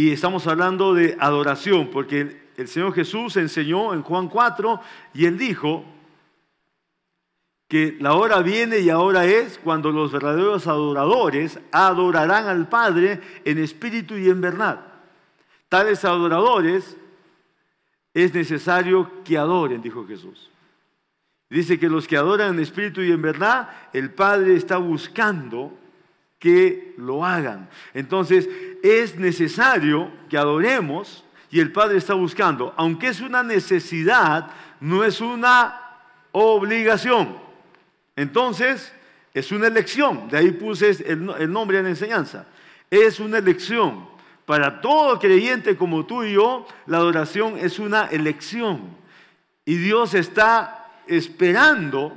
Y estamos hablando de adoración, porque el Señor Jesús enseñó en Juan 4 y él dijo que la hora viene y ahora es cuando los verdaderos adoradores adorarán al Padre en espíritu y en verdad. Tales adoradores es necesario que adoren, dijo Jesús. Dice que los que adoran en espíritu y en verdad, el Padre está buscando que lo hagan. Entonces, es necesario que adoremos y el Padre está buscando. Aunque es una necesidad, no es una obligación. Entonces, es una elección. De ahí puse el, el nombre en la enseñanza. Es una elección. Para todo creyente como tú y yo, la adoración es una elección. Y Dios está esperando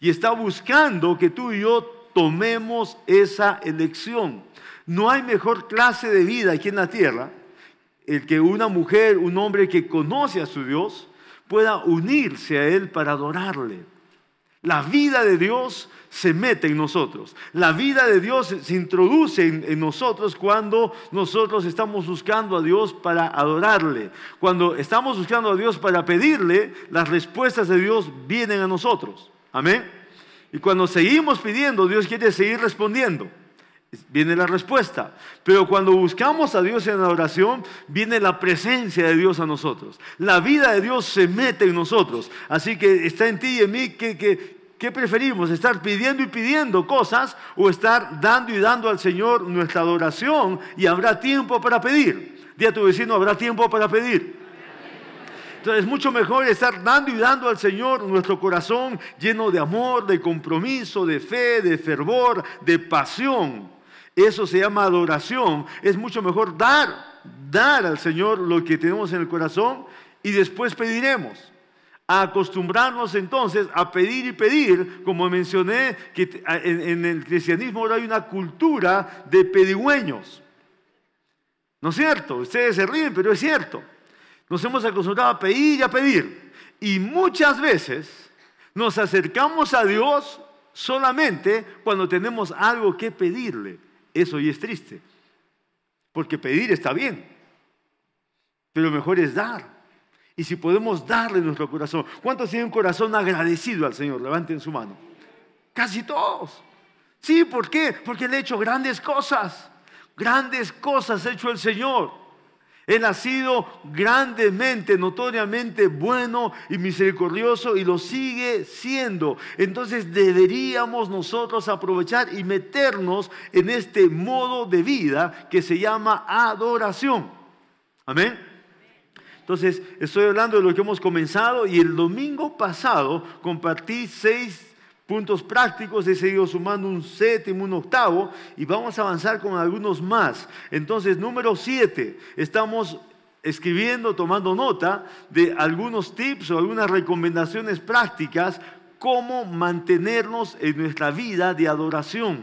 y está buscando que tú y yo tomemos esa elección. No hay mejor clase de vida aquí en la tierra el que una mujer, un hombre que conoce a su Dios, pueda unirse a Él para adorarle. La vida de Dios se mete en nosotros. La vida de Dios se introduce en, nosotros cuando nosotros estamos buscando a Dios para adorarle. Cuando estamos buscando a Dios para pedirle, las respuestas de Dios vienen a nosotros. Amén. Y cuando seguimos pidiendo, Dios quiere seguir respondiendo. Viene la respuesta. Pero cuando buscamos a Dios en la oración, viene la presencia de Dios a nosotros. La vida de Dios se mete en nosotros. Así que está en ti y en mí que, que, ¿Qué preferimos? ¿Estar pidiendo y pidiendo cosas o estar dando y dando al Señor nuestra adoración y habrá tiempo para pedir? Dí a tu vecino, habrá tiempo para pedir. Entonces es mucho mejor estar dando y dando al Señor nuestro corazón lleno de amor, de compromiso, de fe, de fervor, de pasión. Eso se llama adoración. Es mucho mejor dar, dar al Señor lo que tenemos en el corazón y después pediremos acostumbrarnos entonces a pedir y pedir, como mencioné, que en, el cristianismo ahora hay una cultura de pedigüeños. ¿No es cierto? Ustedes se ríen, pero es cierto. Nos hemos acostumbrado a pedir y a pedir. Y muchas veces nos acercamos a Dios solamente cuando tenemos algo que pedirle. Eso y es triste. Porque pedir está bien. Pero mejor es dar. Y si podemos darle nuestro corazón. ¿Cuántos tienen un corazón agradecido al Señor? Levanten su mano. Casi todos. Sí, ¿por qué? Porque Él ha hecho grandes cosas. Grandes cosas ha hecho el Señor. Él ha sido grandemente, notoriamente bueno y misericordioso y lo sigue siendo. Entonces deberíamos nosotros aprovechar y meternos en este modo de vida que se llama adoración. Amén. Entonces, estoy hablando de lo que hemos comenzado y el domingo pasado compartí seis puntos prácticos, he seguido sumando un séptimo, un octavo y vamos a avanzar con algunos más. Entonces, número siete, estamos escribiendo, tomando nota de algunos tips o algunas recomendaciones prácticas, cómo mantenernos en nuestra vida de adoración,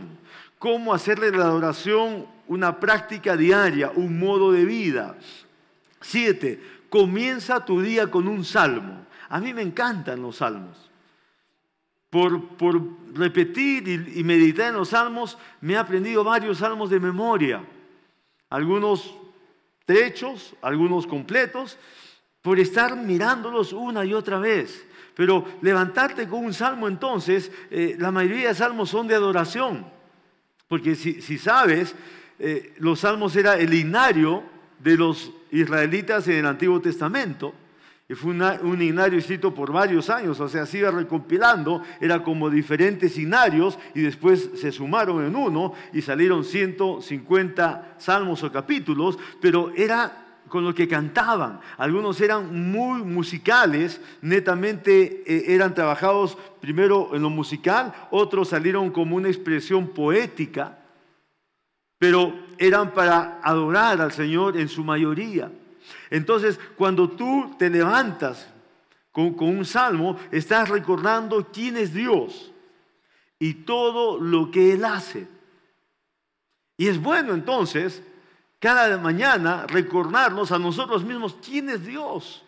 cómo hacerle la adoración una práctica diaria, un modo de vida. Siete, comienza tu día con un salmo. A mí me encantan los salmos. Por, repetir y, meditar en los salmos, me he aprendido varios salmos de memoria. Algunos trechos, algunos completos, por estar mirándolos una y otra vez. Pero levantarte con un salmo entonces, eh, la mayoría de salmos son de adoración. Porque si, sabes, eh, los salmos era el inario de los israelitas en el Antiguo Testamento. Y fue un inario escrito por varios años, o sea, se iba recompilando, era como diferentes inarios y después se sumaron en uno y salieron 150 salmos o capítulos, pero era con lo que cantaban. Algunos eran muy musicales, netamente eh, eran trabajados primero en lo musical, otros salieron como una expresión poética pero eran para adorar al Señor en su mayoría. Entonces, cuando tú te levantas con, un salmo, estás recordando quién es Dios y todo lo que Él hace. Y es bueno entonces, cada mañana, recordarnos a nosotros mismos quién es Dios.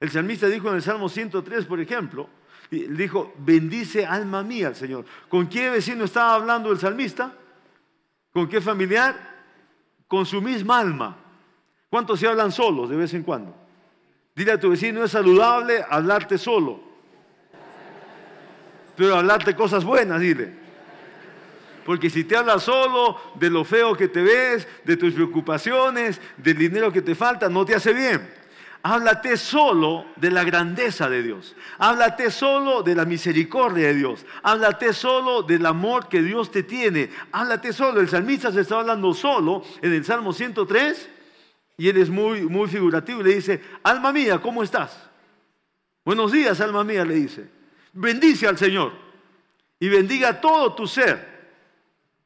El salmista dijo en el Salmo 103, por ejemplo, dijo, bendice alma mía al Señor. ¿Con qué vecino estaba hablando el salmista? ¿Con qué familiar? Con su misma alma. ¿Cuántos se hablan solos de vez en cuando? Dile a tu vecino, es saludable hablarte solo. Pero hablarte cosas buenas, dile. Porque si te hablas solo de lo feo que te ves, de tus preocupaciones, del dinero que te falta, no te hace bien. Háblate solo de la grandeza de Dios. Háblate solo de la misericordia de Dios. Háblate solo del amor que Dios te tiene. Háblate solo. El salmista se está hablando solo en el Salmo 103 y él es muy, muy figurativo y le dice, alma mía, ¿cómo estás? Buenos días, alma mía, le dice. Bendice al Señor y bendiga todo tu ser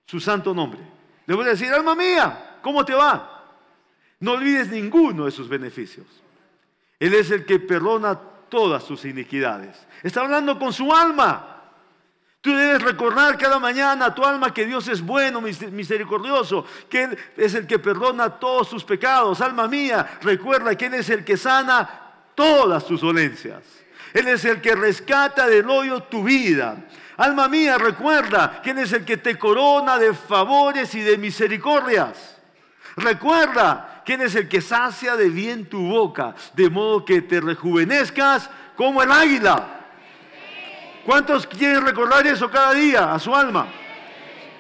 su santo nombre. Le voy a decir, alma mía, ¿cómo te va? No olvides ninguno de sus beneficios. Él es el que perdona todas sus iniquidades. Está hablando con su alma. Tú debes recordar cada mañana a tu alma que Dios es bueno, misericordioso, que Él es el que perdona todos tus pecados. Alma mía, recuerda que Él es el que sana todas tus dolencias. Él es el que rescata del hoyo tu vida. Alma mía, recuerda quién es el que te corona de favores y de misericordias. Recuerda quién es el que sacia de bien tu boca, de modo que te rejuvenezcas como el águila. ¿Cuántos quieren recordar eso cada día a su alma?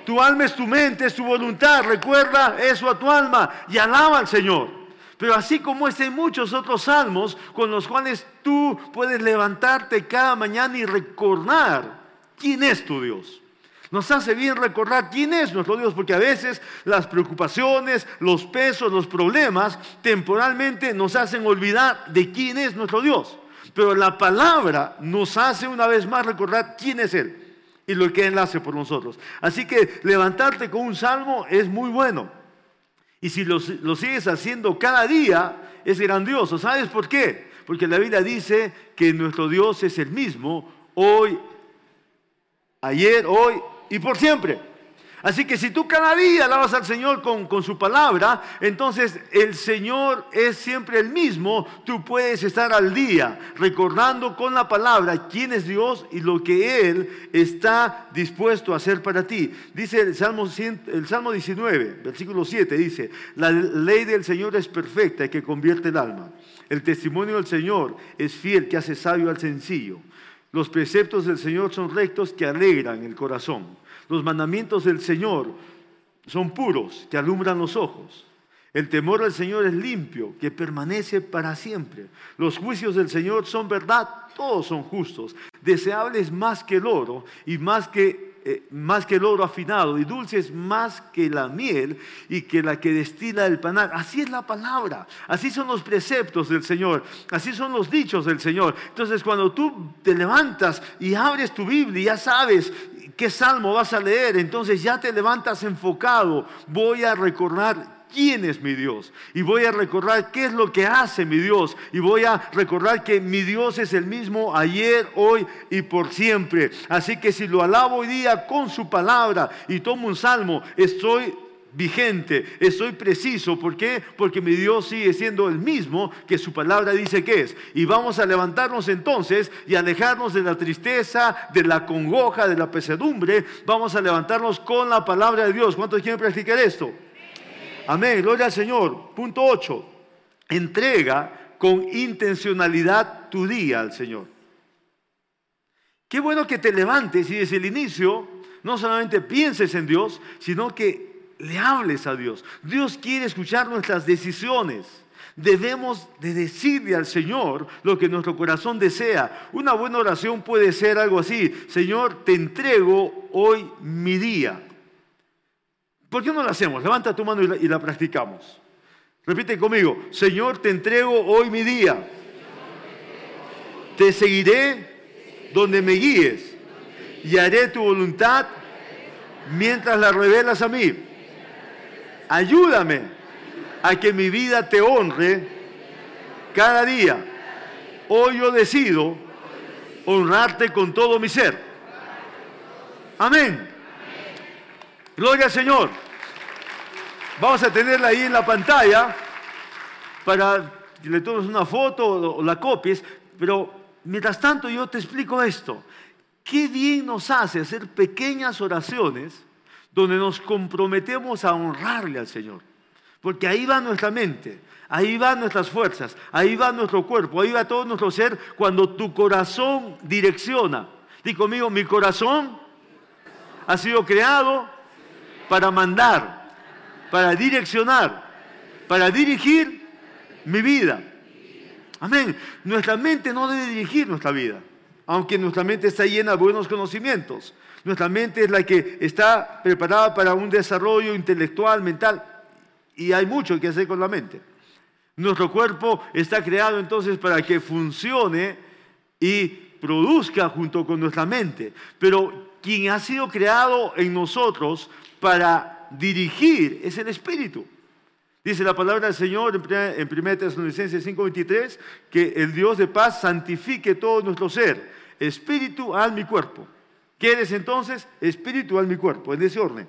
Tu alma es tu mente, es tu voluntad. Recuerda eso a tu alma y alaba al Señor. Pero así como es hay muchos otros salmos con los cuales tú puedes levantarte cada mañana y recordar quién es tu Dios. Nos hace bien recordar quién es nuestro Dios, porque a veces las preocupaciones, los pesos, los problemas temporalmente nos hacen olvidar de quién es nuestro Dios. Pero la palabra nos hace una vez más recordar quién es Él y lo que Él hace por nosotros. Así que levantarte con un salmo es muy bueno. Y si lo, lo sigues haciendo cada día, es grandioso. ¿Sabes por qué? Porque la Biblia dice que nuestro Dios es el mismo hoy, ayer, hoy y por siempre. Así que si tú cada día alabas al Señor con, con, su palabra, entonces el Señor es siempre el mismo. Tú puedes estar al día recordando con la palabra quién es Dios y lo que Él está dispuesto a hacer para ti. Dice el Salmo, el Salmo 19, versículo 7, dice, la ley del Señor es perfecta y que convierte el alma. El testimonio del Señor es fiel que hace sabio al sencillo. Los preceptos del Señor son rectos que alegran el corazón. Los mandamientos del Señor son puros que alumbran los ojos. El temor del Señor es limpio, que permanece para siempre. Los juicios del Señor son verdad, todos son justos, deseables más que el oro y más que eh, más que el oro afinado y dulces más que la miel y que la que destila el panal. Así es la palabra, así son los preceptos del Señor, así son los dichos del Señor. Entonces cuando tú te levantas y abres tu Biblia, ya sabes qué salmo vas a leer, entonces ya te levantas enfocado. Voy a recordar quién es mi Dios. Y voy a recordar qué es lo que hace mi Dios. Y voy a recordar que mi Dios es el mismo ayer, hoy y por siempre. Así que si lo alabo hoy día con su palabra y tomo un salmo, estoy vigente, estoy preciso. ¿Por qué? Porque mi Dios sigue siendo el mismo que su palabra dice que es. Y vamos a levantarnos entonces y alejarnos de la tristeza, de la congoja, de la pesadumbre. Vamos a levantarnos con la palabra de Dios. ¿Cuántos quieren practicar esto? Amén, gloria al Señor. Punto 8. Entrega con intencionalidad tu día al Señor. Qué bueno que te levantes y desde el inicio no solamente pienses en Dios, sino que le hables a Dios. Dios quiere escuchar nuestras decisiones. Debemos de decirle al Señor lo que nuestro corazón desea. Una buena oración puede ser algo así. Señor, te entrego hoy mi día. ¿Por qué no la hacemos? Levanta tu mano y la, practicamos. Repite conmigo, Señor, te entrego hoy mi día. Te seguiré donde me guíes y haré tu voluntad mientras la revelas a mí. Ayúdame a que mi vida te honre cada día. Hoy yo decido honrarte con todo mi ser. Amén. Gloria al Señor. Vamos a tenerla ahí en la pantalla para que le tomes una foto o la copies, pero mientras tanto yo te explico esto. Qué bien nos hace hacer pequeñas oraciones donde nos comprometemos a honrarle al Señor. Porque ahí va nuestra mente, ahí van nuestras fuerzas, ahí va nuestro cuerpo, ahí va todo nuestro ser cuando tu corazón direcciona. Dí conmigo, mi corazón ha sido creado para mandar, para direccionar, para dirigir mi vida. Amén. Nuestra mente no debe dirigir nuestra vida, aunque nuestra mente está llena de buenos conocimientos. Nuestra mente es la que está preparada para un desarrollo intelectual, mental, y hay mucho que hacer con la mente. Nuestro cuerpo está creado entonces para que funcione y produzca junto con nuestra mente. Pero quien ha sido creado en nosotros para dirigir es el Espíritu. Dice la palabra del Señor en 1 Tesalonicenses 5:23 que el Dios de paz santifique todo nuestro ser, espíritu, alma y cuerpo. ¿Qué eres entonces? Espíritu, alma y cuerpo, en ese orden.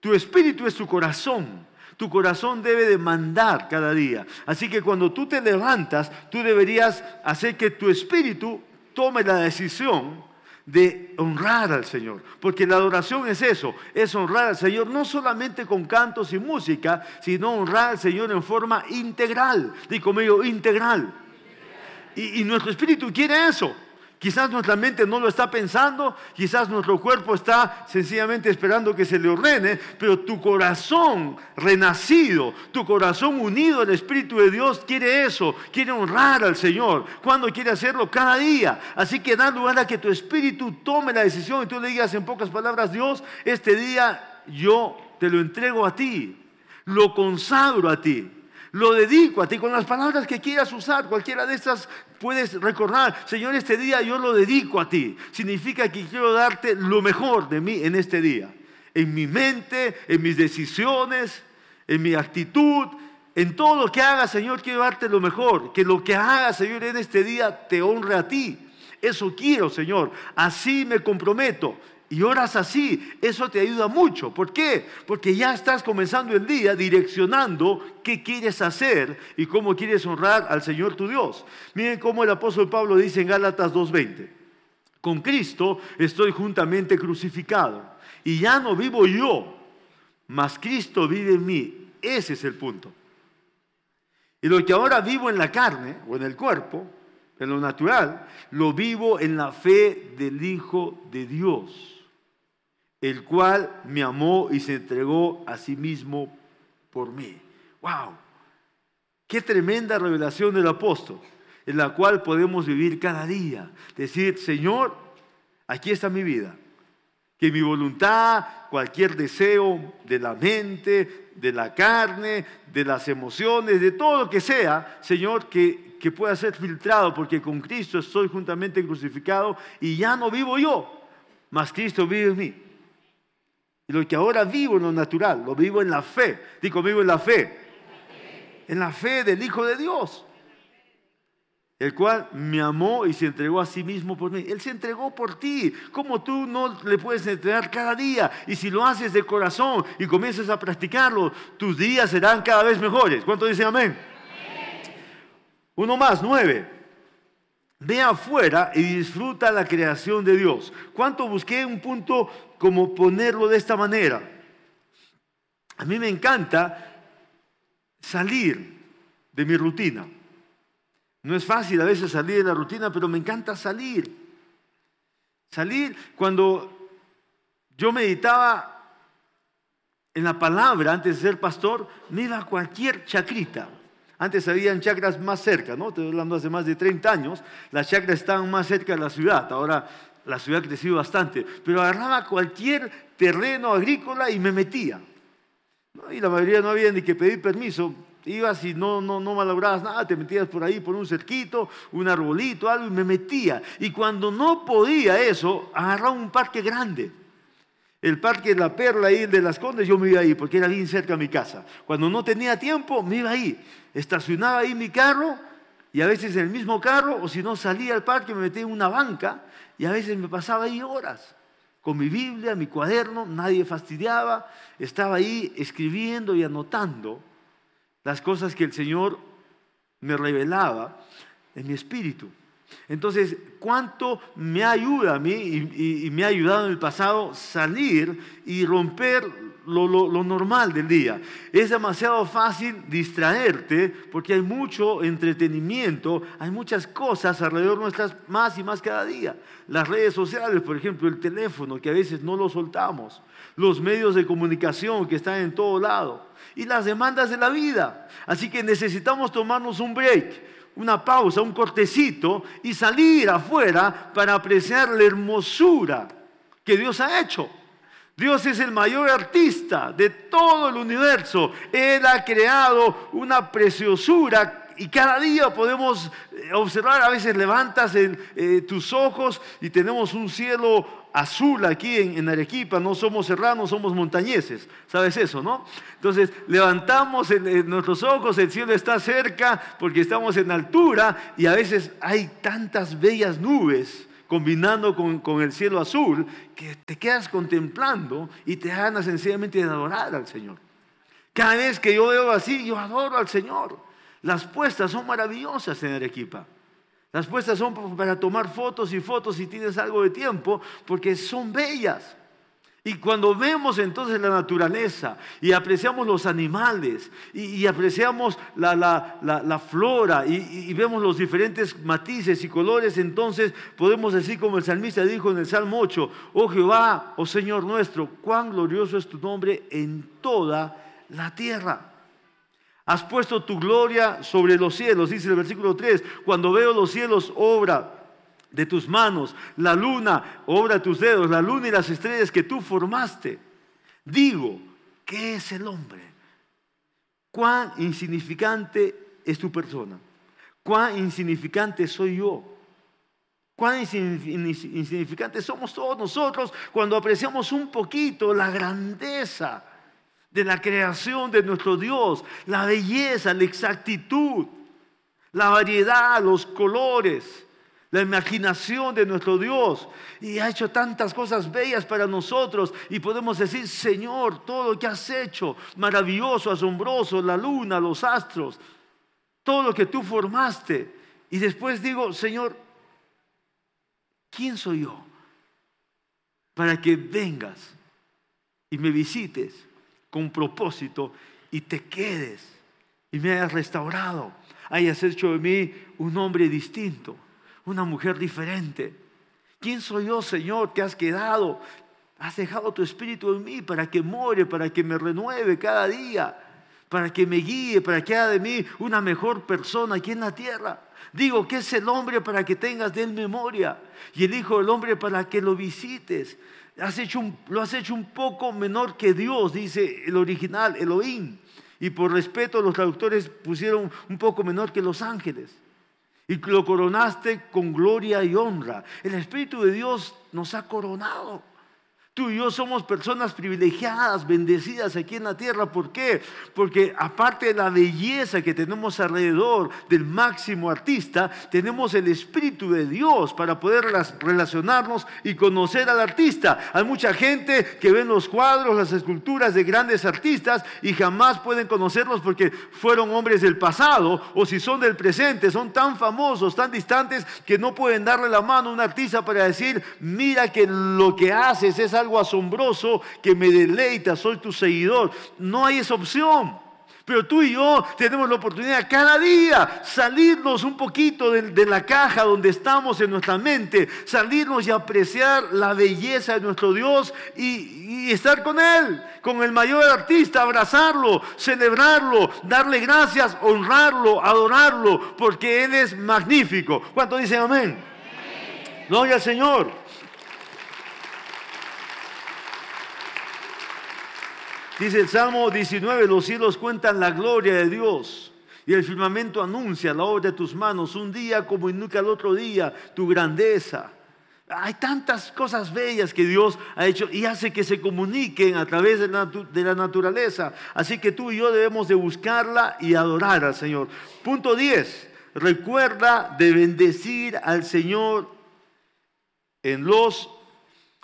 Tu espíritu es tu corazón. Tu corazón debe de mandar cada día. Así que cuando tú te levantas, tú deberías hacer que tu espíritu tome la decisión de honrar al Señor. Porque la adoración es eso, es honrar al Señor no solamente con cantos y música, sino honrar al Señor en forma integral. Digo conmigo, integral. Y nuestro espíritu quiere eso. Quizás nuestra mente no lo está pensando, quizás nuestro cuerpo está sencillamente esperando que se le ordene, pero tu corazón renacido, tu corazón unido al Espíritu de Dios quiere eso, quiere honrar al Señor. ¿Cuándo quiere hacerlo? Cada día. Así que da lugar a que tu espíritu tome la decisión y tú le digas en pocas palabras, Dios, este día yo te lo entrego a ti, lo consagro a ti. Lo dedico a ti con las palabras que quieras usar, cualquiera de estas puedes recordar, Señor, este día yo lo dedico a ti. Significa que quiero darte lo mejor de mí en este día. En mi mente, en mis decisiones, en mi actitud, en todo lo que haga, Señor, quiero darte lo mejor. Que lo que haga, Señor, en este día te honre a ti. Eso quiero, Señor. Así me comprometo y oras así, eso te ayuda mucho. ¿Por qué? Porque ya estás comenzando el día direccionando qué quieres hacer y cómo quieres honrar al Señor tu Dios. Miren cómo el apóstol Pablo dice en Gálatas 2.20, con Cristo estoy juntamente crucificado y ya no vivo yo, mas Cristo vive en mí. Ese es el punto. Y lo que ahora vivo en la carne o en el cuerpo, en lo natural, lo vivo en la fe del Hijo de Dios el cual me amó y se entregó a sí mismo por mí. ¡Wow! Qué tremenda revelación del apóstol, en la cual podemos vivir cada día. Decir, Señor, aquí está mi vida. Que mi voluntad, cualquier deseo de la mente, de la carne, de las emociones, de todo lo que sea, Señor, que, que pueda ser filtrado, porque con Cristo estoy juntamente crucificado y ya no vivo yo, mas Cristo vive en mí. Y lo que ahora vivo en lo natural, lo vivo en la fe. Digo, vivo en la fe. En la fe del Hijo de Dios. El cual me amó y se entregó a sí mismo por mí. Él se entregó por ti. Como tú no le puedes entregar cada día? Y si lo haces de corazón y comienzas a practicarlo, tus días serán cada vez mejores. ¿Cuánto dice amén? Uno más, nueve. Ve afuera y disfruta la creación de Dios. ¿Cuánto busqué un punto como ponerlo de esta manera? A mí me encanta salir de mi rutina. No es fácil a veces salir de la rutina, pero me encanta salir. Salir cuando yo meditaba en la palabra antes de ser pastor, me iba a cualquier chacrita. Antes habían chacras más cerca, ¿no? Estoy hablando hace más de 30 años. Las chacras estaban más cerca de la ciudad. Ahora la ciudad ha crecido bastante. Pero agarraba cualquier terreno agrícola y me metía. Y la mayoría no había ni que pedir permiso. Ibas y no, no, no malograbas nada, te metías por ahí por un cerquito, un arbolito, algo, y me metía. Y cuando no podía eso, agarraba un parque grande el parque la Perla ahí de las Condes, yo me iba ahí porque era bien cerca de mi casa. Cuando no tenía tiempo, me iba ahí. Estacionaba ahí mi carro y a veces en el mismo carro, o si no salía al parque, me metía en una banca y a veces me pasaba ahí horas con mi Biblia, mi cuaderno, nadie fastidiaba. Estaba ahí escribiendo y anotando las cosas que el Señor me revelaba en mi espíritu. Entonces, ¿cuánto me ayuda a mí y, me ha ayudado en el pasado salir y romper lo, normal del día. Es demasiado fácil distraerte porque hay mucho entretenimiento, hay muchas cosas alrededor nuestras más y más cada día. Las redes sociales, por ejemplo, el teléfono, que a veces no lo soltamos, los medios de comunicación que están en todo lado y las demandas de la vida. Así que necesitamos tomarnos un break, una pausa, un cortecito y salir afuera para apreciar la hermosura que Dios ha hecho. Dios es el mayor artista de todo el universo. Él ha creado una preciosura y cada día podemos eh, observar, a veces levantas eh, tus ojos y tenemos un cielo azul aquí en, Arequipa, no somos serranos, somos montañeses, ¿sabes eso, no? Entonces levantamos nuestros ojos, el cielo está cerca porque estamos en altura y a veces hay tantas bellas nubes combinando con, el cielo azul, que te quedas contemplando y te ganas sencillamente de adorar al Señor. Cada vez que yo veo así, yo adoro al Señor. Las puestas son maravillosas en Arequipa. Las puestas son para tomar fotos y fotos si tienes algo de tiempo, porque son bellas. Y cuando vemos entonces la naturaleza y apreciamos los animales y, apreciamos la, flora y, vemos los diferentes matices y colores, entonces podemos decir como el salmista dijo en el Salmo 8, oh Jehová, oh Señor nuestro, cuán glorioso es tu nombre en toda la tierra. Has puesto tu gloria sobre los cielos, dice el versículo 3, cuando veo los cielos obra de tus manos, la luna, obra de tus dedos, la luna y las estrellas que tú formaste. Digo, ¿qué es el hombre? ¿Cuán insignificante es tu persona? ¿Cuán insignificante soy yo? ¿Cuán insignificante somos todos nosotros cuando apreciamos un poquito la grandeza de la creación de nuestro Dios, la belleza, la exactitud, la variedad, los colores? La imaginación de nuestro Dios y ha hecho tantas cosas bellas para nosotros y podemos decir, Señor, todo lo que has hecho, maravilloso, asombroso, la luna, los astros, todo lo que tú formaste. Y después digo, Señor, ¿quién soy yo para que vengas y me visites con propósito y te quedes y me hayas restaurado, hayas hecho de mí un hombre distinto? Una mujer diferente. ¿Quién soy yo, Señor, que has quedado? Has dejado tu espíritu en mí para que more, para que me renueve cada día, para que me guíe, para que haga de mí una mejor persona aquí en la tierra. Digo, ¿qué es el hombre para que tengas de él memoria? Y el Hijo del Hombre para que lo visites. Has hecho lo has hecho un poco menor que Dios, dice el original, Elohim. Y por respeto los traductores pusieron un poco menor que los ángeles y lo coronaste con gloria y honra. El Espíritu de Dios nos ha coronado. Tú y yo somos personas privilegiadas, bendecidas aquí en la tierra. ¿Por qué? Porque aparte de la belleza que tenemos alrededor del máximo artista, tenemos el Espíritu de Dios para poder relacionarnos y conocer al artista. Hay mucha gente que ve los cuadros, las esculturas de grandes artistas y jamás pueden conocerlos porque fueron hombres del pasado o si son del presente, son tan famosos, tan distantes que no pueden darle la mano a un artista para decir, mira que lo que haces es algo asombroso que me deleita, soy tu seguidor. No hay esa opción. Pero tú y yo tenemos la oportunidad cada día salirnos un poquito de, la caja donde estamos en nuestra mente, salirnos y apreciar la belleza de nuestro Dios y, estar con Él, con el mayor artista, abrazarlo, celebrarlo, darle gracias, honrarlo, adorarlo, porque Él es magnífico. ¿Cuánto dicen amén? Gloria al Señor. Dice el Salmo 19, los cielos cuentan la gloria de Dios y el firmamento anuncia la obra de tus manos, un día como nunca el otro día, tu grandeza. Hay tantas cosas bellas que Dios ha hecho y hace que se comuniquen a través de la, de la naturaleza. Así que tú y yo debemos de buscarla y adorar al Señor. Punto 10. Recuerda de bendecir al Señor en los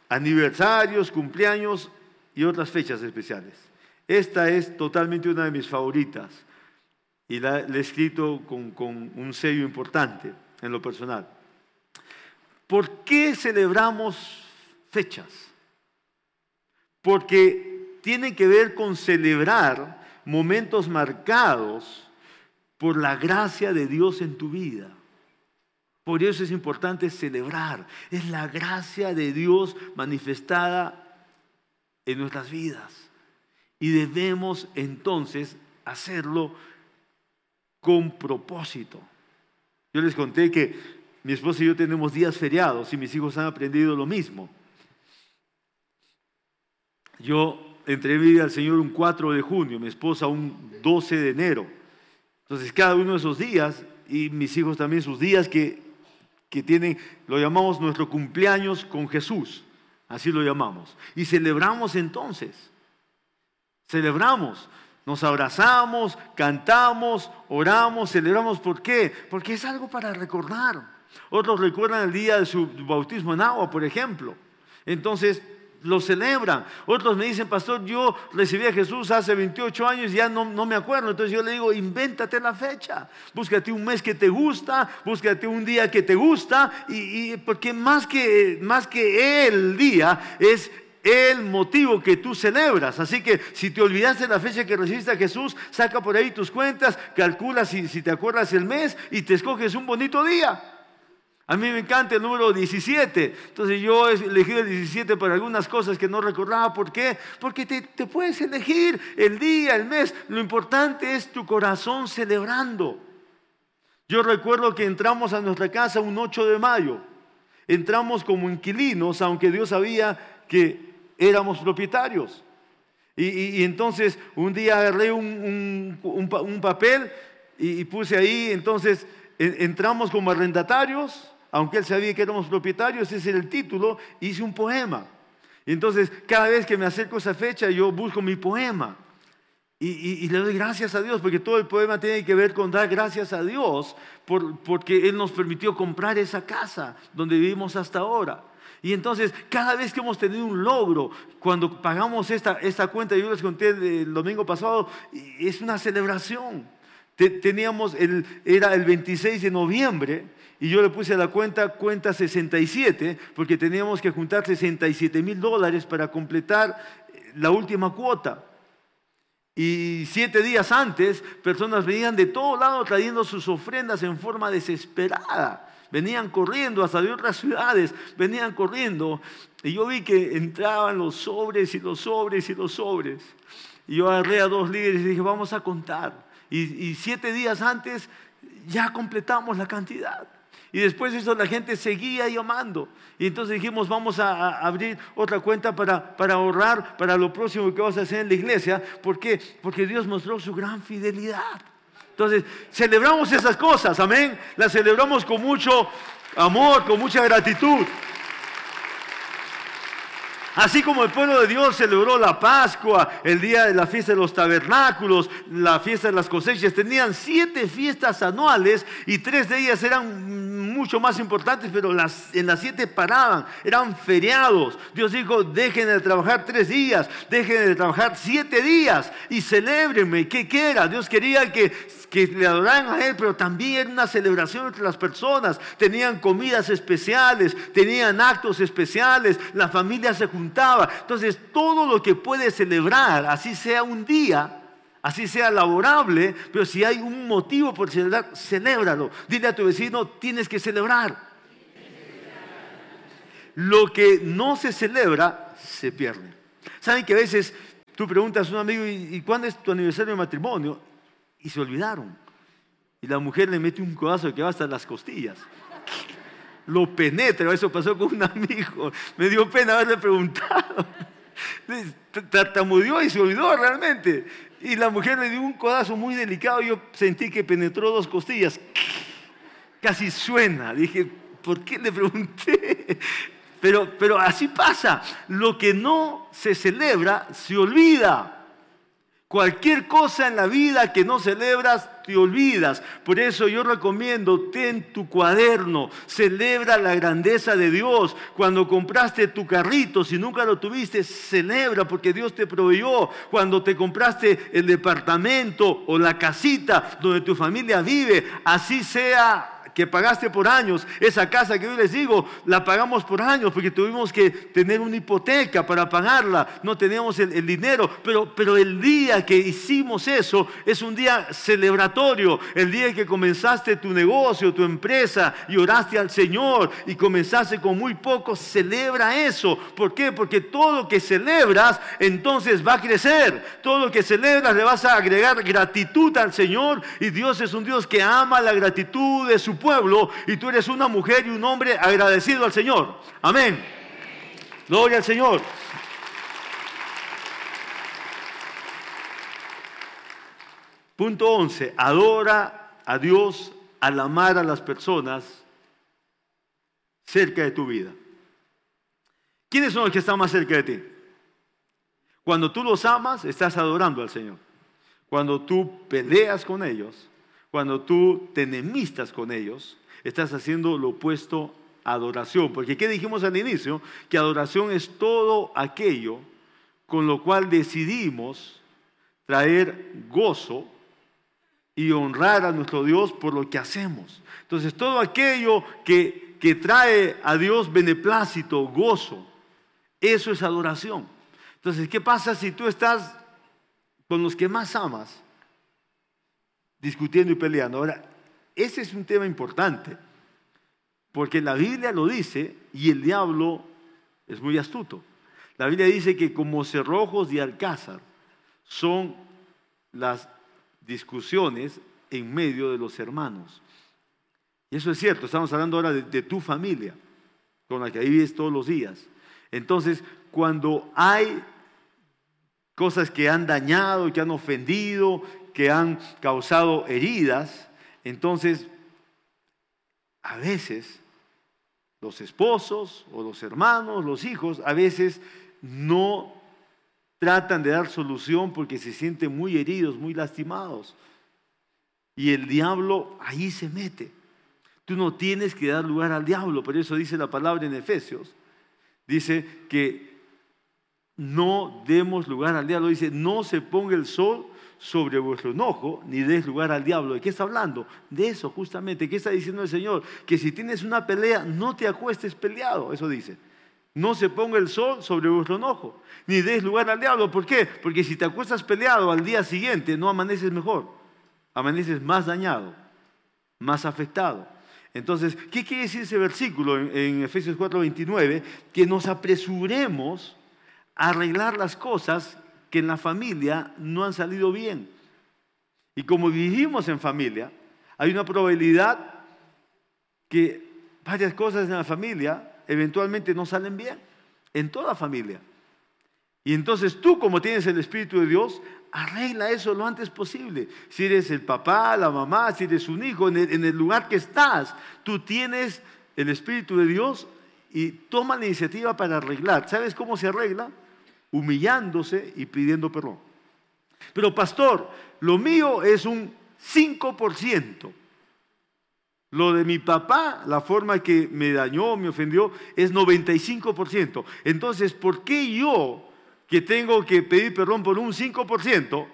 aniversarios, cumpleaños y otras fechas especiales. Esta es totalmente una de mis favoritas y la, he escrito con, con un sello importante en lo personal. ¿Por qué celebramos fechas? Porque tiene que ver con celebrar momentos marcados por la gracia de Dios en tu vida. Por eso es importante celebrar. Es la gracia de Dios manifestada en nuestras vidas. Y debemos entonces hacerlo con propósito. Yo les conté que mi esposa y yo tenemos días feriados y mis hijos han aprendido lo mismo. Yo entré vida al Señor un 4 de junio, mi esposa un 12 de enero. Entonces cada uno de esos días, y mis hijos también sus días que, que tienen, lo llamamos nuestro cumpleaños con Jesús, así lo llamamos. Y celebramos entonces, celebramos, nos abrazamos, cantamos, oramos, celebramos. ¿Por qué? Porque es algo para recordar. Otros recuerdan el día de su bautismo en agua, por ejemplo. Entonces, lo celebran. Otros me dicen, pastor, yo recibí a Jesús hace 28 años y ya no, no, me acuerdo. Entonces yo le digo, invéntate la fecha. Búscate un mes que te gusta, búscate un día que te gusta. Y, porque más que, más que el día es el motivo que tú celebras. Así que si te olvidaste la fecha que recibiste a Jesús, saca por ahí tus cuentas, calcula si, si te acuerdas el mes y te escoges un bonito día. A mí me encanta el número 17. Entonces yo he elegido el 17 por algunas cosas que no recordaba. ¿Por qué? Porque te, te, puedes elegir el día, el mes. Lo importante es tu corazón celebrando. Yo recuerdo que entramos a nuestra casa un 8 de mayo. Entramos como inquilinos, aunque Dios sabía que éramos propietarios. Y, y, entonces un día agarré un, un, papel y, y, puse ahí, entonces entramos como arrendatarios aunque él sabía que éramos propietarios, ese era el título, hice un poema. Y entonces, cada vez que me acerco a esa fecha, yo busco mi poema. Y, le doy gracias a Dios, porque todo el poema tiene que ver con dar gracias a Dios, por, porque Él nos permitió comprar esa casa donde vivimos hasta ahora. Y entonces, cada vez que hemos tenido un logro, cuando pagamos esta, esta cuenta, yo les conté el domingo pasado, es una celebración. Teníamos, el, era el 26 de noviembre, y yo le puse a la cuenta cuenta 67, porque teníamos que juntar 67 mil dólares para completar eh, la última cuota. Y siete días antes, personas venían de todo lado trayendo sus ofrendas en forma desesperada. Venían corriendo hasta de otras ciudades, venían corriendo. Y yo vi que entraban los sobres y los sobres y los sobres. Y yo agarré a dos líderes y dije, vamos a contar. Y, siete días antes ya completamos la cantidad. Y después de eso la gente seguía llamando. Y entonces dijimos, vamos a, abrir otra cuenta para, para ahorrar para lo próximo que vamos a hacer en la iglesia. ¿Por qué? Porque Dios mostró su gran fidelidad. Entonces, celebramos esas cosas, amén. Las celebramos con mucho amor, con mucha gratitud. Así como el pueblo de Dios celebró la Pascua, el día de la fiesta de los tabernáculos, la fiesta de las cosechas, tenían siete fiestas anuales y tres de ellas eran mucho más importantes, pero en las siete paraban, eran feriados. Dios dijo, dejen de trabajar tres días, dejen de trabajar siete días y celébrenme, que quiera. Dios quería que que le adoraban a Él, pero también era una celebración entre las personas. Tenían comidas especiales, tenían actos especiales, la familia se juntaba. Entonces, todo lo que puede celebrar, así sea un día, así sea laborable, pero si hay un motivo por celebrar, celébralo. Dile a tu vecino, tienes que celebrar. Lo que no se celebra, se pierde. ¿Saben que a veces tú preguntas a un amigo, ¿y cuándo es tu aniversario de matrimonio? Y se olvidaron. Y la mujer le mete un codazo que va hasta las costillas. Lo penetra, eso pasó con un amigo. Me dio pena haberle preguntado. Tartamudeó y se olvidó realmente. Y la mujer le dio un codazo muy delicado. Yo sentí que penetró dos costillas. Casi suena. Dije, ¿por qué le pregunté? Pero, pero así pasa. Lo que no se celebra se olvida. Cualquier cosa en la vida que no celebras, te olvidas. Por eso yo recomiendo, ten tu cuaderno, celebra la grandeza de Dios. Cuando compraste tu carrito, si nunca lo tuviste, celebra porque Dios te proveyó. Cuando te compraste el departamento o la casita donde tu familia vive, así sea que pagaste por años. Esa casa que yo les digo, la pagamos por años porque tuvimos que tener una hipoteca para pagarla. No teníamos el, dinero, pero, pero el día que hicimos eso es un día celebratorio. El día que comenzaste tu negocio, tu empresa y oraste al Señor y comenzaste con muy poco, celebra eso. ¿Por qué? Porque todo lo que celebras entonces va a crecer. Todo lo que celebras le vas a agregar gratitud al Señor y Dios es un Dios que ama la gratitud de su pueblo y tú eres una mujer y un hombre agradecido al Señor. Amén. Gloria al Señor. Punto 11. Adora a Dios al amar a las personas cerca de tu vida. ¿Quiénes son los que están más cerca de ti? Cuando tú los amas, estás adorando al Señor. Cuando tú peleas con ellos, cuando tú te enemistas con ellos, estás haciendo lo opuesto a adoración. Porque ¿qué dijimos al inicio? Que adoración es todo aquello con lo cual decidimos traer gozo y honrar a nuestro Dios por lo que hacemos. Entonces, todo aquello que, que trae a Dios beneplácito, gozo, eso es adoración. Entonces, ¿qué pasa si tú estás con los que más amas discutiendo y peleando. Ahora, ese es un tema importante, porque la Biblia lo dice y el diablo es muy astuto. La Biblia dice que como cerrojos de alcázar son las discusiones en medio de los hermanos. Y eso es cierto, estamos hablando ahora de, de tu familia, con la que vives todos los días. Entonces, cuando hay cosas que han dañado, que han ofendido, que han causado heridas, entonces a veces los esposos o los hermanos, los hijos, a veces no tratan de dar solución porque se sienten muy heridos, muy lastimados. Y el diablo ahí se mete. Tú no tienes que dar lugar al diablo, por eso dice la palabra en Efesios. Dice que no demos lugar al diablo. Dice, no se ponga el sol sobre vuestro enojo, ni des lugar al diablo. ¿De qué está hablando? De eso justamente. ¿Qué está diciendo el Señor? Que si tienes una pelea, no te acuestes peleado. Eso dice. No se ponga el sol sobre vuestro enojo, ni des lugar al diablo. ¿Por qué? Porque si te acuestas peleado al día siguiente, no amaneces mejor. Amaneces más dañado, más afectado. Entonces, ¿qué quiere decir ese versículo en, en Efesios 4:29? Que nos apresuremos a arreglar las cosas que en la familia no han salido bien. Y como vivimos en familia, hay una probabilidad que varias cosas en la familia eventualmente no salen bien, en toda familia. Y entonces tú, como tienes el Espíritu de Dios, arregla eso lo antes posible. Si eres el papá, la mamá, si eres un hijo, en el, en el lugar que estás, tú tienes el Espíritu de Dios y toma la iniciativa para arreglar. ¿Sabes cómo se arregla? Humillándose y pidiendo perdón. Pero pastor, lo mío es un 5%. Lo de mi papá, la forma que me dañó, me ofendió, es 95%. Entonces, ¿por qué yo, que tengo que pedir perdón por un 5%,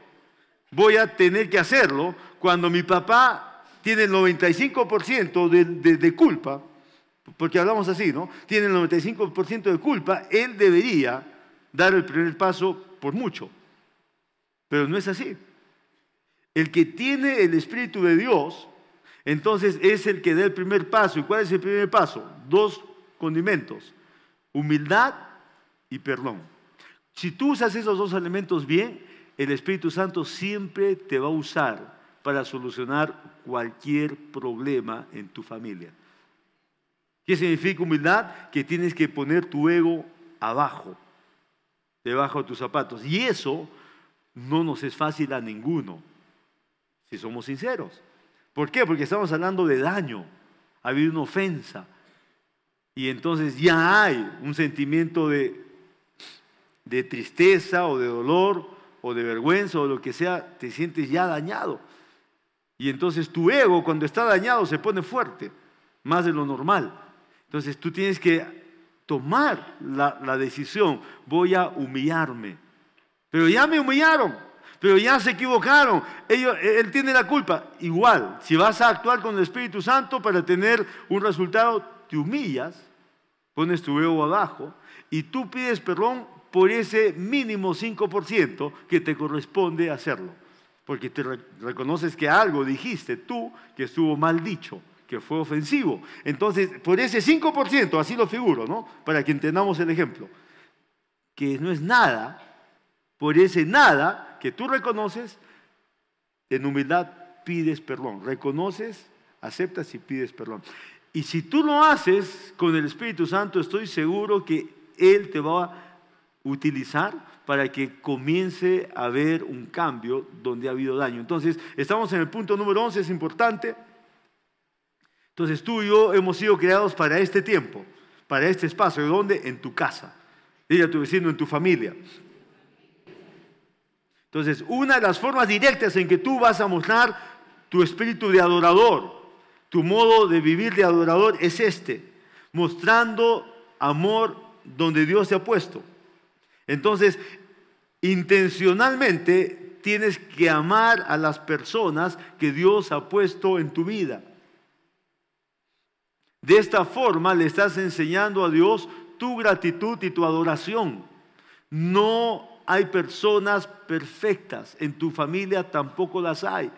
voy a tener que hacerlo cuando mi papá tiene el 95% de, de, de culpa? Porque hablamos así, ¿no? Tiene el 95% de culpa, él debería dar el primer paso por mucho. Pero no es así. El que tiene el Espíritu de Dios, entonces es el que da el primer paso. ¿Y cuál es el primer paso? Dos condimentos, humildad y perdón. Si tú usas esos dos elementos bien, el Espíritu Santo siempre te va a usar para solucionar cualquier problema en tu familia. ¿Qué significa humildad? Que tienes que poner tu ego abajo debajo de tus zapatos. Y eso no nos es fácil a ninguno, si somos sinceros. ¿Por qué? Porque estamos hablando de daño, ha habido una ofensa. Y entonces ya hay un sentimiento de, de tristeza o de dolor o de vergüenza o lo que sea, te sientes ya dañado. Y entonces tu ego cuando está dañado se pone fuerte, más de lo normal. Entonces tú tienes que tomar la, decisión, voy a humillarme. Pero ya me humillaron, Pero ya se equivocaron. Ellos, él tiene la culpa. Igual, si vas a actuar con el Espíritu Santo para tener un resultado, te humillas, pones tu ego abajo y tú pides perdón por ese mínimo 5% que te corresponde hacerlo. Porque te reconoces que algo dijiste tú que estuvo mal dicho, que fue ofensivo. Entonces, por ese 5%, así lo figuro, ¿no? Para que entendamos el ejemplo, que no es nada, por ese nada que tú reconoces, en humildad pides perdón. Reconoces, aceptas y pides perdón. Y si tú lo haces con el Espíritu Santo, estoy seguro que Él te va a utilizar para que comience a haber un cambio donde ha habido daño. Entonces, estamos en el punto número 11, es importante. Entonces, tú y yo hemos sido creados para este tiempo, para este espacio. ¿De dónde? En tu casa. Dile a tu vecino, en tu familia. Entonces, una de las formas directas en que tú vas a mostrar tu espíritu de adorador, tu modo de vivir de adorador es este, mostrando amor donde Dios te ha puesto. Entonces, intencionalmente tienes que amar a las personas que Dios ha puesto en tu vida. De esta forma le estás enseñando a Dios tu gratitud y tu adoración. No hay personas perfectas, en tu familia tampoco las hay.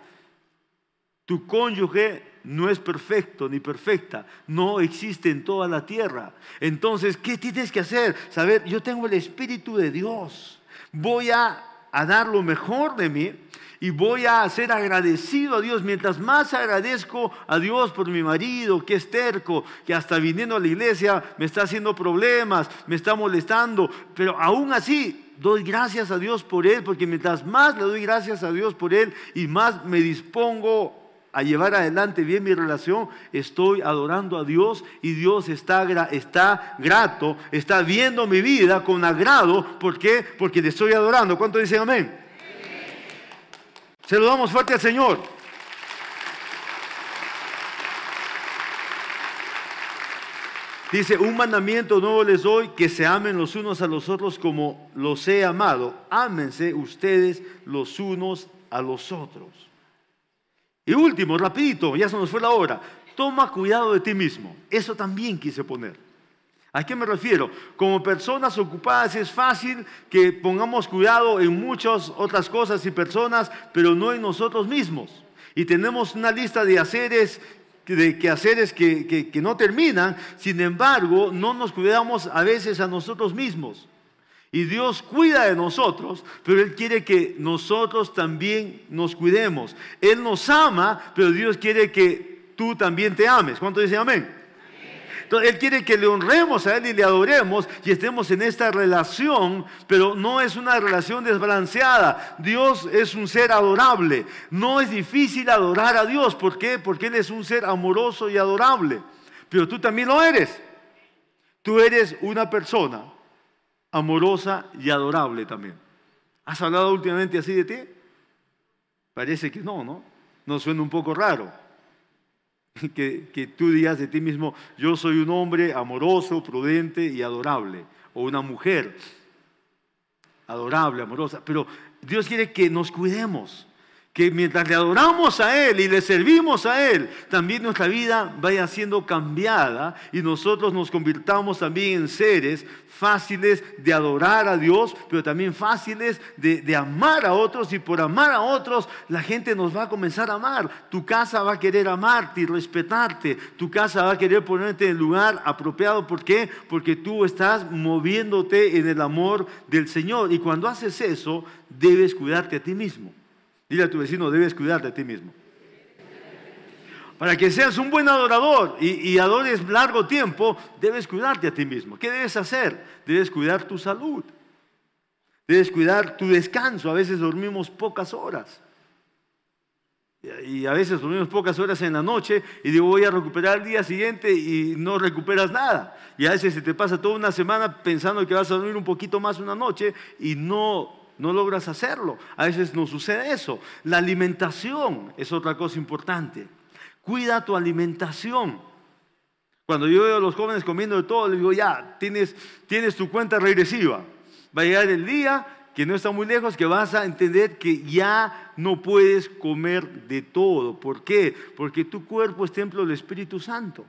Tu cónyuge no es perfecto ni perfecta, no existe en toda la tierra. Entonces, ¿qué tienes que hacer? Saber, yo tengo el Espíritu de Dios, voy a, dar lo mejor de mí y voy a ser agradecido a Dios. Mientras más agradezco a Dios por mi marido, que es terco, que hasta viniendo a la iglesia me está haciendo problemas, me está molestando, pero aún así doy gracias a Dios por él, porque mientras más le doy gracias a Dios por él y más me dispongo a llevar adelante bien mi relación, estoy adorando a Dios y Dios está, está grato, está viendo mi vida con agrado. ¿Por qué? Porque le estoy adorando. ¿Cuánto dicen amén? Se lo damos fuerte al Señor. Dice, un mandamiento nuevo les doy, que se amen los unos a los otros como los he amado. Ámense ustedes los unos a los otros. Y último, rapidito, ya se nos fue la hora. Toma cuidado de ti mismo. Eso también quise poner. ¿A qué me refiero? Como personas ocupadas es fácil que pongamos cuidado en muchas otras cosas y personas, pero no en nosotros mismos. Y tenemos una lista de haceres que, que no terminan, sin embargo, no nos cuidamos a veces a nosotros mismos. Y Dios cuida de nosotros, pero Él quiere que nosotros también nos cuidemos. Él nos ama, pero Dios quiere que tú también te ames. ¿Cuánto dice amén? Entonces, Él quiere que le honremos a Él y le adoremos y estemos en esta relación, pero no es una relación desbalanceada. Dios es un ser adorable. No es difícil adorar a Dios. ¿Por qué? Porque Él es un ser amoroso y adorable. Pero tú también lo eres. Tú eres una persona amorosa y adorable también. ¿Has hablado últimamente así de ti? Parece que no, ¿no? Nos suena un poco raro. Que, que, tú digas de ti mismo, yo soy un hombre amoroso, prudente y adorable, o una mujer adorable, amorosa, pero Dios quiere que nos cuidemos, que mientras le adoramos a Él y le servimos a Él, también nuestra vida vaya siendo cambiada y nosotros nos convirtamos también en seres fáciles de adorar a Dios, pero también fáciles de, de, amar a otros y por amar a otros la gente nos va a comenzar a amar. Tu casa va a querer amarte y respetarte, tu casa va a querer ponerte en el lugar apropiado. ¿Por qué? Porque tú estás moviéndote en el amor del Señor y cuando haces eso debes cuidarte a ti mismo. Dile a tu vecino, debes cuidar de ti mismo. Para que seas un buen adorador y, adores largo tiempo, debes cuidarte a ti mismo. ¿Qué debes hacer? Debes cuidar tu salud. Debes cuidar tu descanso. A veces dormimos pocas horas. Y a veces dormimos pocas horas en la noche y digo, voy a recuperar el día siguiente y no recuperas nada. Y a veces se te pasa toda una semana pensando que vas a dormir un poquito más una noche y no no logras hacerlo. A veces no sucede eso. La alimentación es otra cosa importante. Cuida tu alimentación. Cuando yo veo a los jóvenes comiendo de todo, les digo, ya, tienes, tienes tu cuenta regresiva. Va a llegar el día que no está muy lejos, que vas a entender que ya no puedes comer de todo. ¿Por qué? Porque tu cuerpo es templo del Espíritu Santo.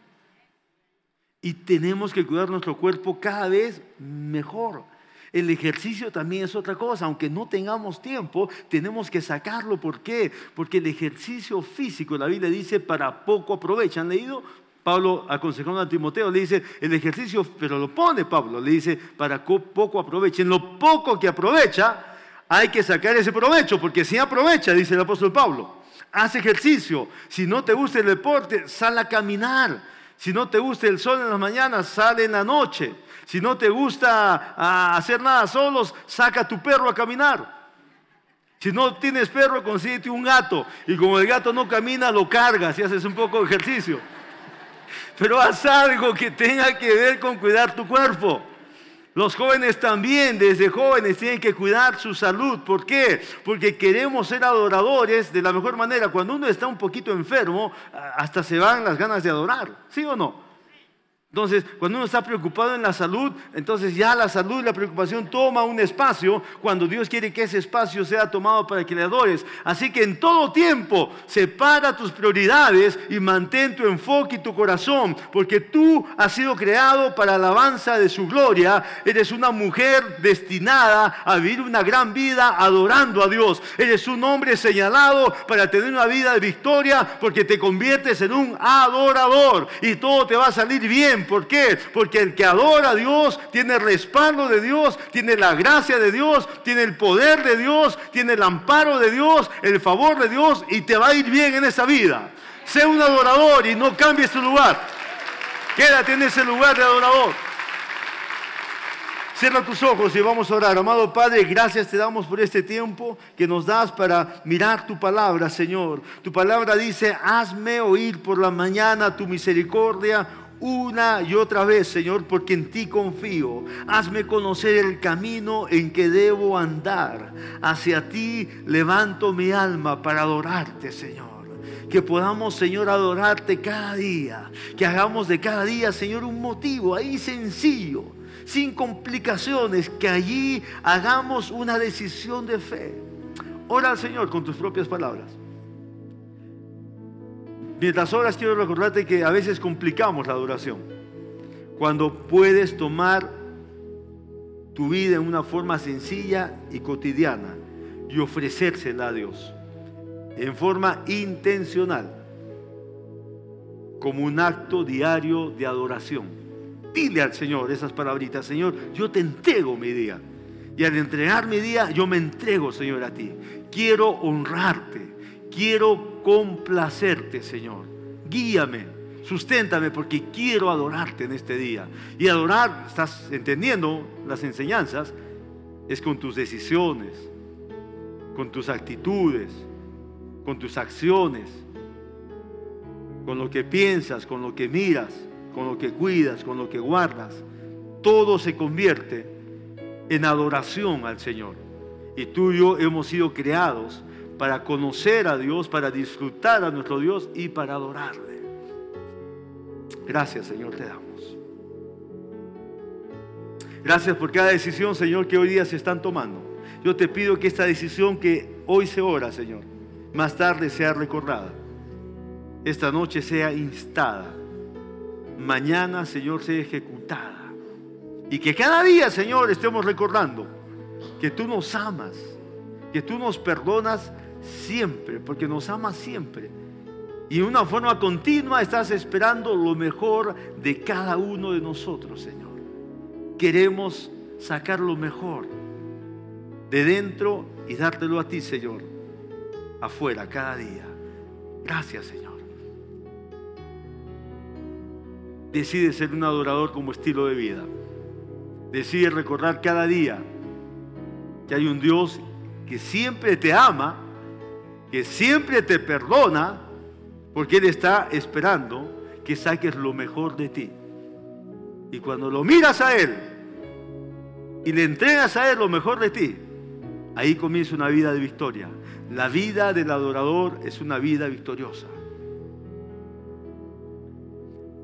Y tenemos que cuidar nuestro cuerpo cada vez mejor. El ejercicio también es otra cosa, aunque no tengamos tiempo, tenemos que sacarlo. ¿Por qué? Porque el ejercicio físico, la Biblia dice, para poco aprovecha. ¿Han leído? Pablo aconsejando a Timoteo, le dice, el ejercicio, pero lo pone Pablo, le dice, para poco aprovecha. En lo poco que aprovecha, hay que sacar ese provecho, porque si aprovecha, dice el apóstol Pablo, haz ejercicio. Si no te gusta el deporte, sal a caminar. Si no te gusta el sol en las mañanas, sal en la noche. Si no te gusta ah, hacer nada solos, saca tu perro a caminar. Si no tienes perro, consíguete un gato. Y como el gato no camina, lo cargas y haces un poco de ejercicio. Pero haz algo que tenga que ver con cuidar tu cuerpo. Los jóvenes también, desde jóvenes, tienen que cuidar su salud. ¿Por qué? Porque queremos ser adoradores de la mejor manera. Cuando uno está un poquito enfermo, hasta se van las ganas de adorar. ¿Sí o no? Entonces, cuando uno está preocupado en la salud, entonces ya la salud y la preocupación toma un espacio cuando Dios quiere que ese espacio sea tomado para que le. Así que en todo tiempo, separa tus prioridades y mantén tu enfoque y tu corazón, porque tú has sido creado para alabanza de su gloria. Eres una mujer destinada a vivir una gran vida adorando a Dios. Eres un hombre señalado para tener una vida de victoria, porque te conviertes en un adorador y todo te va a salir bien ¿Por qué? Porque el que adora a Dios tiene el respaldo de Dios, tiene la gracia de Dios, tiene el poder de Dios, tiene el amparo de Dios, el favor de Dios y te va a ir bien en esa vida. Sé un adorador y no cambies tu lugar. Quédate en ese lugar de adorador. Cierra tus ojos y vamos a orar. Amado Padre, gracias te damos por este tiempo que nos das para mirar tu palabra, Señor. Tu palabra dice, hazme oír por la mañana tu misericordia una y otra vez, Señor, porque en ti confío. Hazme conocer el camino en que debo andar. Hacia ti levanto mi alma para adorarte, Señor. Que podamos, Señor, adorarte cada día. Que hagamos de cada día, Señor, un motivo ahí sencillo, sin complicaciones. Que allí hagamos una decisión de fe. Ora al Señor con tus propias palabras. Mientras horas quiero recordarte que a veces complicamos la adoración. Cuando puedes tomar tu vida en una forma sencilla y cotidiana y ofrecérsela a Dios en forma intencional, como un acto diario de adoración. Dile al Señor esas palabritas, Señor, yo te entrego mi día. Y al entregar mi día, yo me entrego, Señor, a ti. Quiero honrarte, quiero complacerte, Señor. Guíame, susténtame porque quiero adorarte en este día. Y adorar, estás entendiendo las enseñanzas, es con tus decisiones, con tus actitudes, con tus acciones, con lo que piensas, con lo que miras, con lo que cuidas, con lo que guardas. Todo se convierte en adoración al Señor. Y tú y yo hemos sido creados para conocer a Dios, para disfrutar a nuestro Dios y para adorarle. Gracias, Señor, te damos. Gracias por cada decisión, Señor, que hoy día se están tomando. Yo te pido que esta decisión que hoy se ora, Señor, más tarde sea recordada. Esta noche sea instada. Mañana, Señor, sea ejecutada. Y que cada día, Señor, estemos recordando que tú nos amas, que tú nos perdonas siempre, porque nos ama siempre. Y de una forma continua estás esperando lo mejor de cada uno de nosotros, Señor. Queremos sacar lo mejor de dentro y dártelo a ti, Señor, afuera, cada día. Gracias, Señor. Decide ser un adorador como estilo de vida. Decide recordar cada día que hay un Dios que siempre te ama que siempre te perdona, porque Él está esperando que saques lo mejor de ti. Y cuando lo miras a Él y le entregas a Él lo mejor de ti, ahí comienza una vida de victoria. La vida del adorador es una vida victoriosa.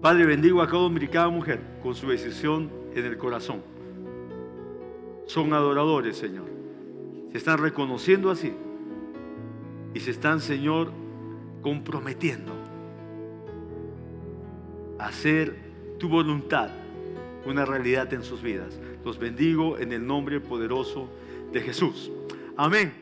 Padre, bendigo a cada hombre y cada mujer con su decisión en el corazón. Son adoradores, Señor. se están reconociendo así y se están, Señor, comprometiendo a hacer tu voluntad una realidad en sus vidas. Los bendigo en el nombre poderoso de Jesús. Amén.